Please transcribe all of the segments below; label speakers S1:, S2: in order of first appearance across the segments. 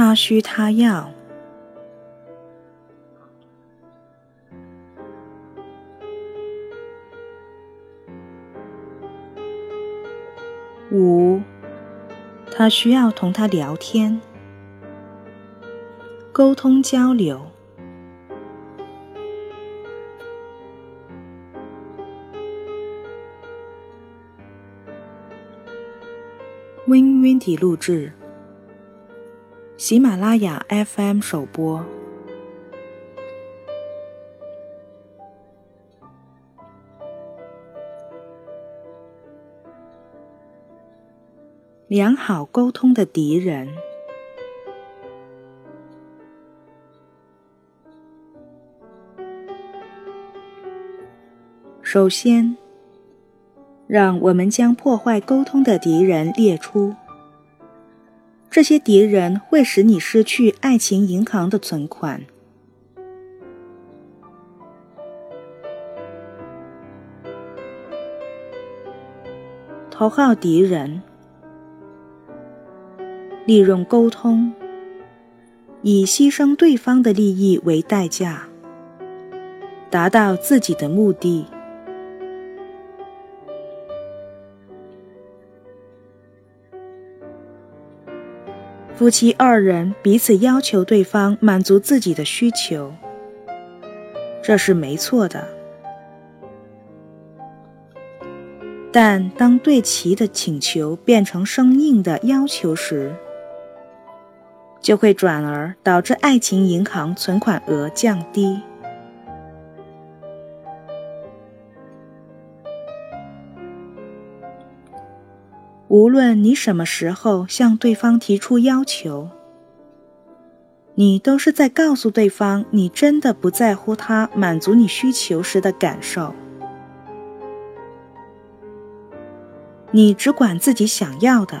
S1: 他需他要。五，他需要同他聊天，沟通交流。Win Win 体录制，喜马拉雅 FM 首播。良好沟通的敌人。首先，让我们将破坏沟通的敌人列出。这些敌人会使你失去爱情银行的存款。头号敌人。利用沟通，以牺牲对方的利益为代价，达到自己的目的。夫妻二人彼此要求对方满足自己的需求，这是没错的。但当对其的请求变成生硬的要求时，就会转而导致爱情银行存款额降低。无论你什么时候向对方提出要求，你都是在告诉对方你真的不在乎他满足你需求时的感受，你只管自己想要的，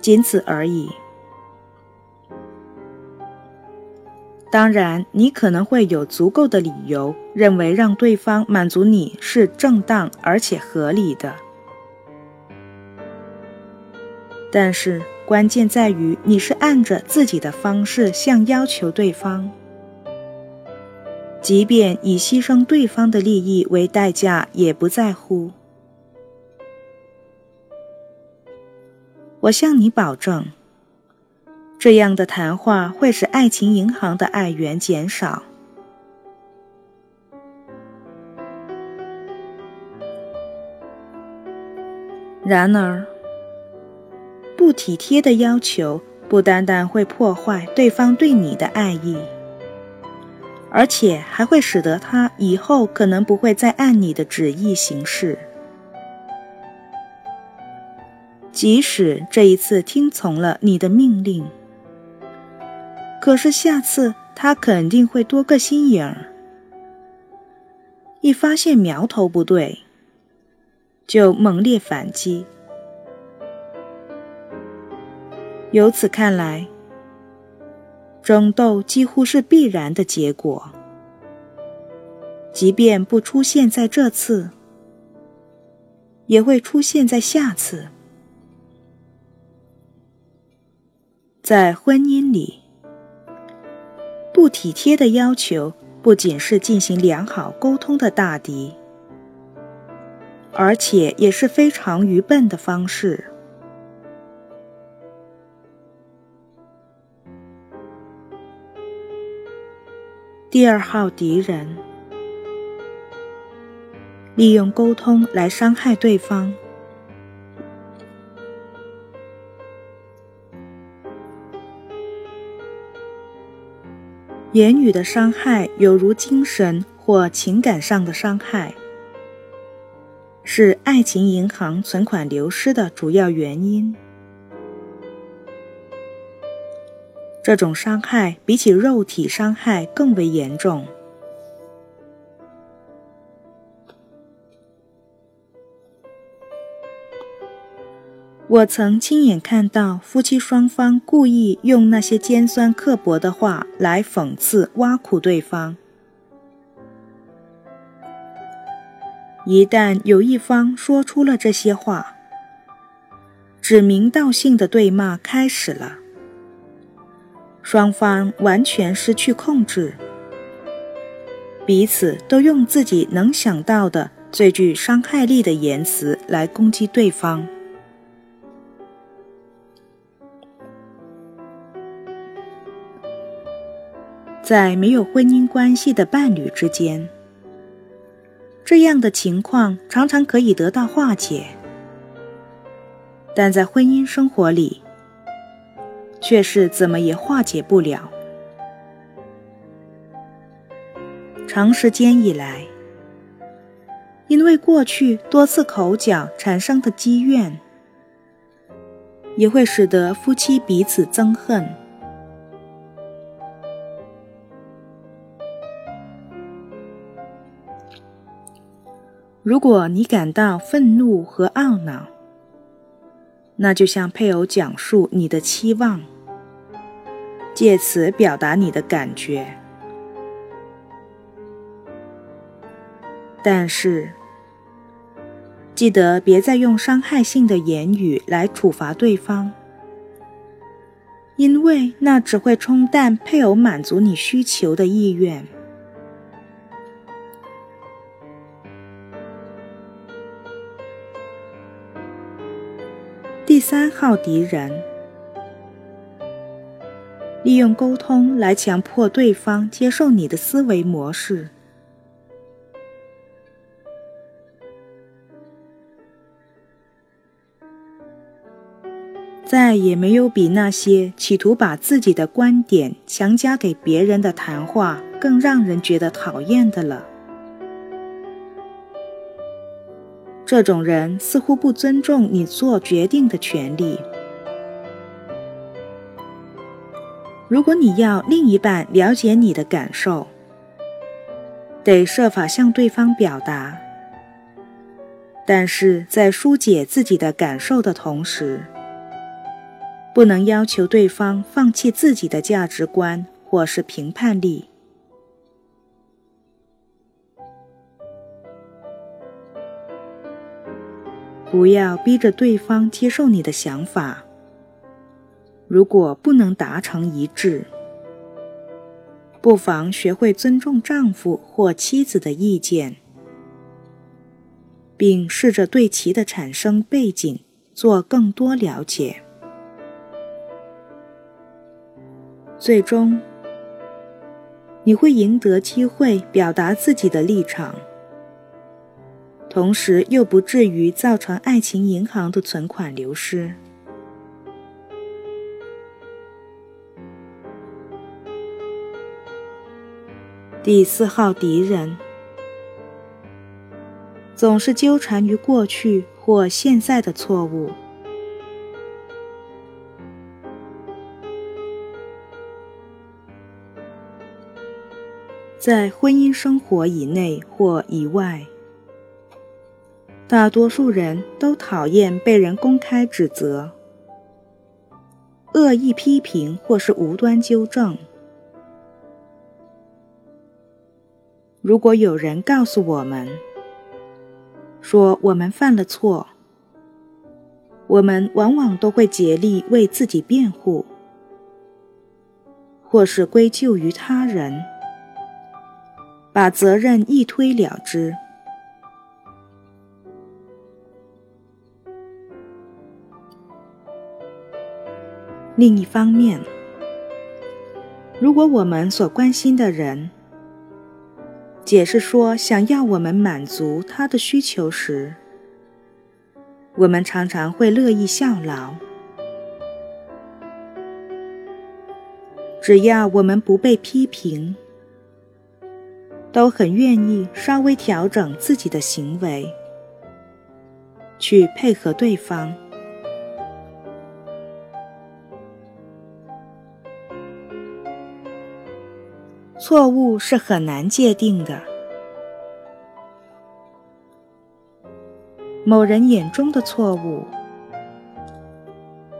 S1: 仅此而已。当然，你可能会有足够的理由认为让对方满足你是正当而且合理的，但是关键在于你是按着自己的方式向要求对方，即便以牺牲对方的利益为代价也不在乎。我向你保证。这样的谈话会使爱情银行的爱源减少。然而，不体贴的要求不单单会破坏对方对你的爱意，而且还会使得他以后可能不会再按你的旨意行事。即使这一次听从了你的命令。可是下次他肯定会多个心眼儿，一发现苗头不对，就猛烈反击。由此看来，争斗几乎是必然的结果。即便不出现在这次，也会出现在下次。在婚姻里。不体贴的要求不仅是进行良好沟通的大敌，而且也是非常愚笨的方式。第二号敌人，利用沟通来伤害对方。言语的伤害有如精神或情感上的伤害，是爱情银行存款流失的主要原因。这种伤害比起肉体伤害更为严重。我曾亲眼看到夫妻双方故意用那些尖酸刻薄的话来讽刺、挖苦对方。一旦有一方说出了这些话，指名道姓的对骂开始了，双方完全失去控制，彼此都用自己能想到的最具伤害力的言辞来攻击对方。在没有婚姻关系的伴侣之间，这样的情况常常可以得到化解，但在婚姻生活里，却是怎么也化解不了。长时间以来，因为过去多次口角产生的积怨，也会使得夫妻彼此憎恨。如果你感到愤怒和懊恼，那就向配偶讲述你的期望，借此表达你的感觉。但是，记得别再用伤害性的言语来处罚对方，因为那只会冲淡配偶满足你需求的意愿。第三号敌人，利用沟通来强迫对方接受你的思维模式。再也没有比那些企图把自己的观点强加给别人的谈话更让人觉得讨厌的了。这种人似乎不尊重你做决定的权利。如果你要另一半了解你的感受，得设法向对方表达，但是在疏解自己的感受的同时，不能要求对方放弃自己的价值观或是评判力。不要逼着对方接受你的想法。如果不能达成一致，不妨学会尊重丈夫或妻子的意见，并试着对其的产生背景做更多了解。最终，你会赢得机会表达自己的立场。同时又不至于造成爱情银行的存款流失。第四号敌人总是纠缠于过去或现在的错误，在婚姻生活以内或以外。大多数人都讨厌被人公开指责、恶意批评或是无端纠正。如果有人告诉我们说我们犯了错，我们往往都会竭力为自己辩护，或是归咎于他人，把责任一推了之。另一方面，如果我们所关心的人解释说想要我们满足他的需求时，我们常常会乐意效劳。只要我们不被批评，都很愿意稍微调整自己的行为，去配合对方。错误是很难界定的。某人眼中的错误，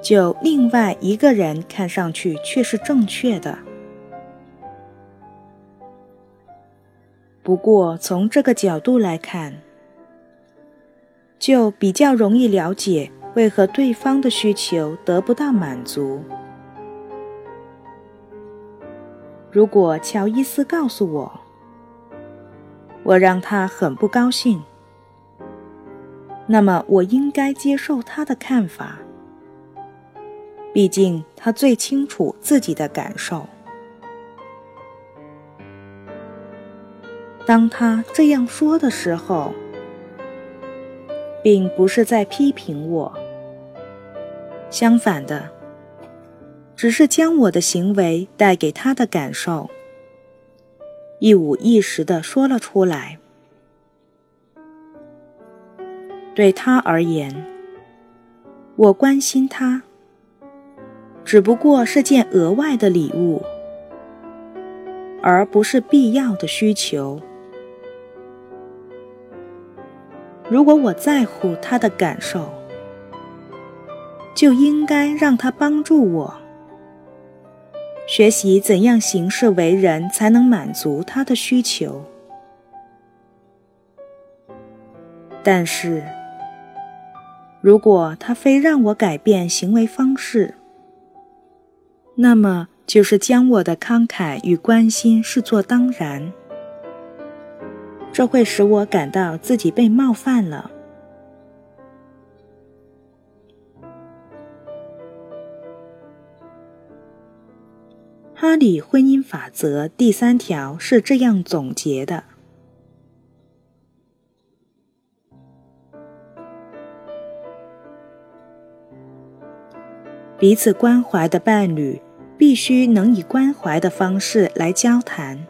S1: 就另外一个人看上去却是正确的。不过从这个角度来看，就比较容易了解为何对方的需求得不到满足。如果乔伊斯告诉我，我让他很不高兴，那么我应该接受他的看法。毕竟他最清楚自己的感受。当他这样说的时候，并不是在批评我，相反的，只是将我的行为带给他的感受一五一十的说了出来。对他而言，我关心他，只不过是件额外的礼物，而不是必要的需求。如果我在乎他的感受，就应该让他帮助我学习怎样行事为人，才能满足他的需求。但是，如果他非让我改变行为方式，那么就是将我的慷慨与关心视作当然。这会使我感到自己被冒犯了。哈里婚姻法则第三条是这样总结的：彼此关怀的伴侣必须能以关怀的方式来交谈。